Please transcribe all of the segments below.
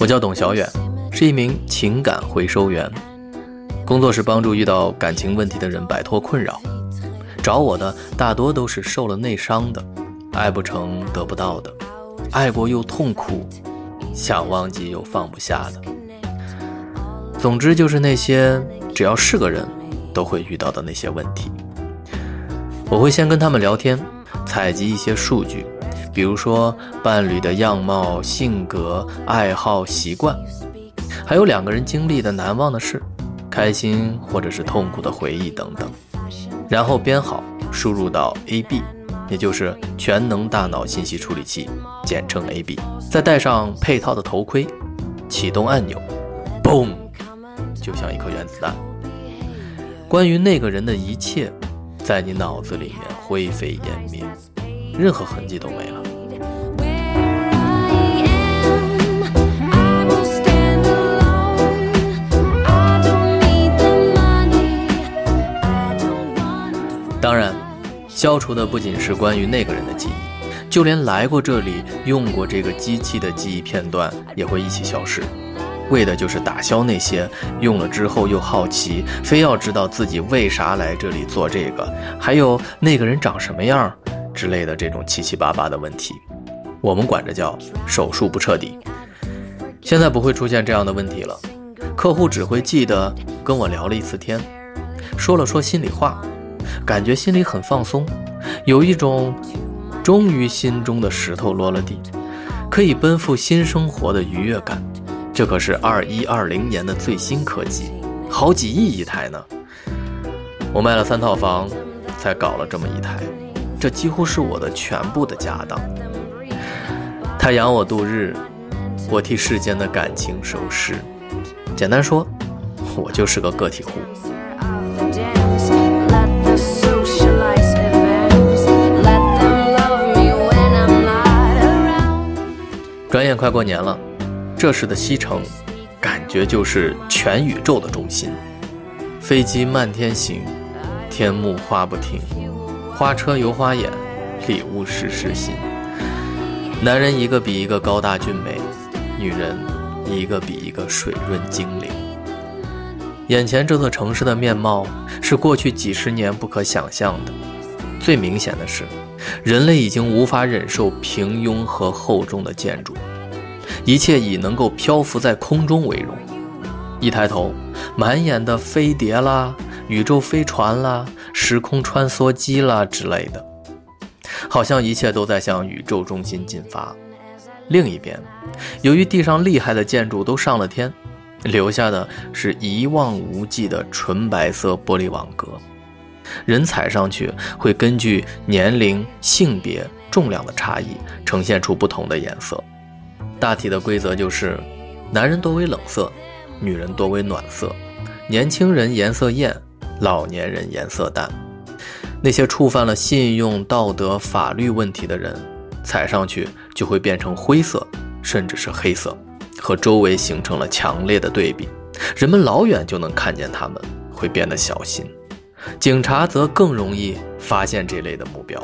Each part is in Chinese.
我叫董小远，是一名情感回收员，工作是帮助遇到感情问题的人摆脱困扰。找我的大多都是受了内伤的，爱不成得不到的，爱过又痛苦，想忘记又放不下的。总之就是那些只要是个人都会遇到的那些问题。我会先跟他们聊天，采集一些数据。比如说伴侣的样貌、性格、爱好、习惯，还有两个人经历的难忘的事，开心或者是痛苦的回忆等等，然后编好输入到 AB，也就是全能大脑信息处理器，简称 AB，再戴上配套的头盔，启动按钮，嘣，就像一颗原子弹，关于那个人的一切，在你脑子里面灰飞烟灭，任何痕迹都没了。当然，消除的不仅是关于那个人的记忆，就连来过这里、用过这个机器的记忆片段也会一起消失，为的就是打消那些用了之后又好奇、非要知道自己为啥来这里做这个，还有那个人长什么样之类的这种七七八八的问题。我们管这叫手术不彻底。现在不会出现这样的问题了，客户只会记得跟我聊了一次天，说了说心里话。感觉心里很放松，有一种终于心中的石头落了地，可以奔赴新生活的愉悦感。这可是二一二零年的最新科技，好几亿一台呢。我卖了三套房，才搞了这么一台，这几乎是我的全部的家当。他养我度日，我替世间的感情收尸。简单说，我就是个个体户。转眼快过年了，这时的西城，感觉就是全宇宙的中心。飞机漫天行，天幕花不停，花车游花眼，礼物时时新。男人一个比一个高大俊美，女人一个比一个水润精灵。眼前这座城市的面貌是过去几十年不可想象的。最明显的是。人类已经无法忍受平庸和厚重的建筑，一切以能够漂浮在空中为荣。一抬头，满眼的飞碟啦、宇宙飞船啦、时空穿梭机啦之类的，好像一切都在向宇宙中心进发。另一边，由于地上厉害的建筑都上了天，留下的是一望无际的纯白色玻璃网格。人踩上去会根据年龄、性别、重量的差异呈现出不同的颜色。大体的规则就是：男人多为冷色，女人多为暖色，年轻人颜色艳，老年人颜色淡。那些触犯了信用、道德、法律问题的人，踩上去就会变成灰色，甚至是黑色，和周围形成了强烈的对比。人们老远就能看见他们，会变得小心。警察则更容易发现这类的目标。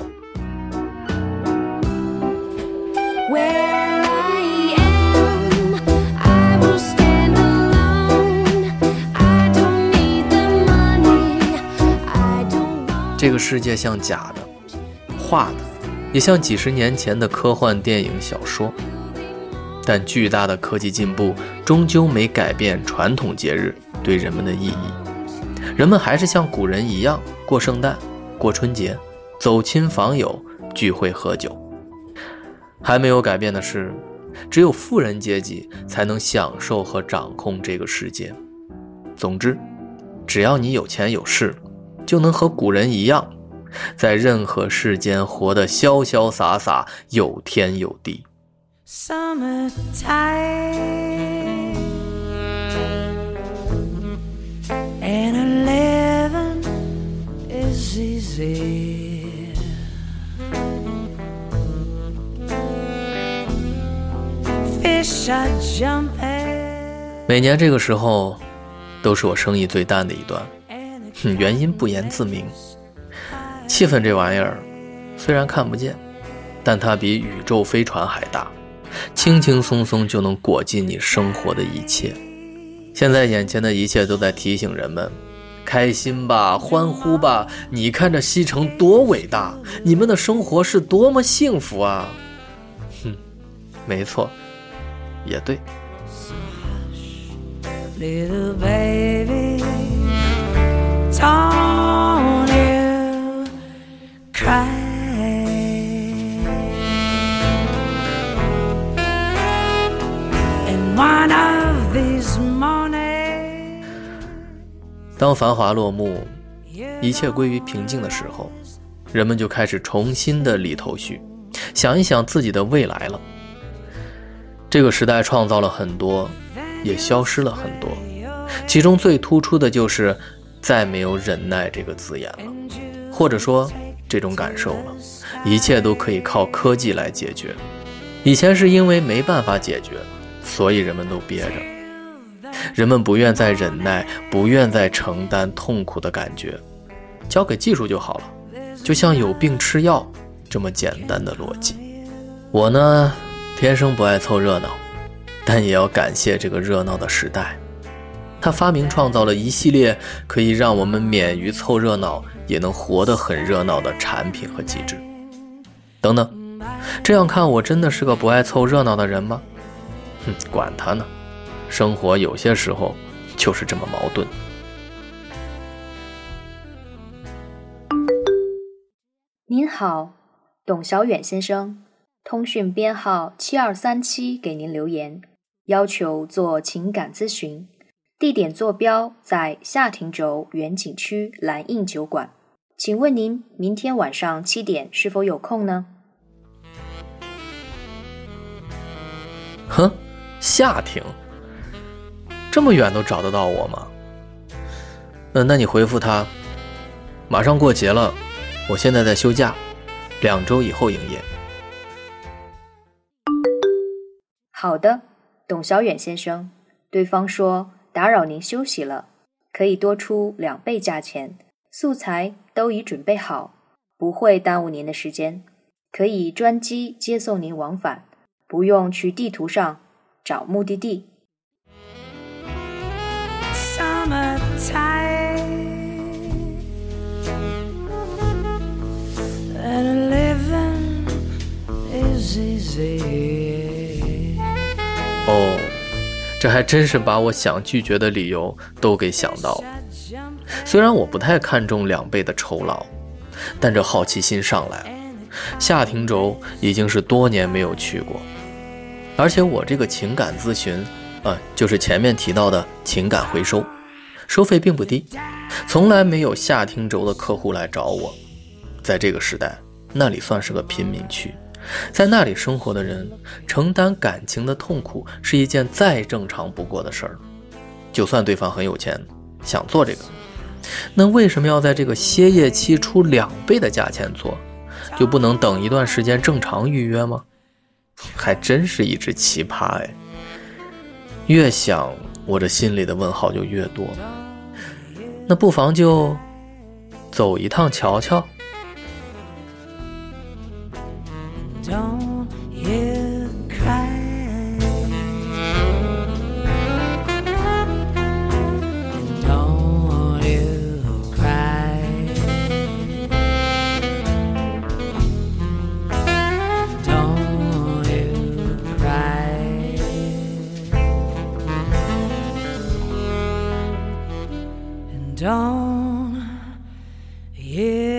这个世界像假的，画的，也像几十年前的科幻电影小说。但巨大的科技进步终究没改变传统节日对人们的意义。人们还是像古人一样过圣诞、过春节，走亲访友、聚会喝酒。还没有改变的是，只有富人阶级才能享受和掌控这个世界。总之，只要你有钱有势，就能和古人一样，在任何世间活得潇潇洒洒，有天有地。每年这个时候，都是我生意最淡的一段，原因不言自明。气氛这玩意儿，虽然看不见，但它比宇宙飞船还大，轻轻松松就能裹进你生活的一切。现在眼前的一切都在提醒人们：开心吧，欢呼吧！你看这西城多伟大，你们的生活是多么幸福啊！哼，没错，也对。繁华落幕，一切归于平静的时候，人们就开始重新的理头绪，想一想自己的未来了。这个时代创造了很多，也消失了很多，其中最突出的就是再没有忍耐这个字眼了，或者说这种感受了，一切都可以靠科技来解决。以前是因为没办法解决，所以人们都憋着。人们不愿再忍耐，不愿再承担痛苦的感觉，交给技术就好了，就像有病吃药这么简单的逻辑。我呢，天生不爱凑热闹，但也要感谢这个热闹的时代，它发明创造了一系列可以让我们免于凑热闹，也能活得很热闹的产品和机制。等等，这样看我真的是个不爱凑热闹的人吗？哼，管他呢。生活有些时候就是这么矛盾。您好，董小远先生，通讯编号七二三七，给您留言，要求做情感咨询，地点坐标在下亭轴远景区蓝印酒馆，请问您明天晚上七点是否有空呢？哼，下亭。这么远都找得到我吗？嗯，那你回复他，马上过节了，我现在在休假，两周以后营业。好的，董小远先生，对方说打扰您休息了，可以多出两倍价钱，素材都已准备好，不会耽误您的时间，可以专机接送您往返，不用去地图上找目的地。哦，这还真是把我想拒绝的理由都给想到了。虽然我不太看重两倍的酬劳，但这好奇心上来了。夏亭轴已经是多年没有去过，而且我这个情感咨询，啊，就是前面提到的情感回收。收费并不低，从来没有下听轴的客户来找我。在这个时代，那里算是个贫民区，在那里生活的人承担感情的痛苦是一件再正常不过的事儿。就算对方很有钱，想做这个，那为什么要在这个歇业期出两倍的价钱做？就不能等一段时间正常预约吗？还真是一只奇葩哎！越想。我这心里的问号就越多，那不妨就走一趟瞧瞧。dawn. Yeah.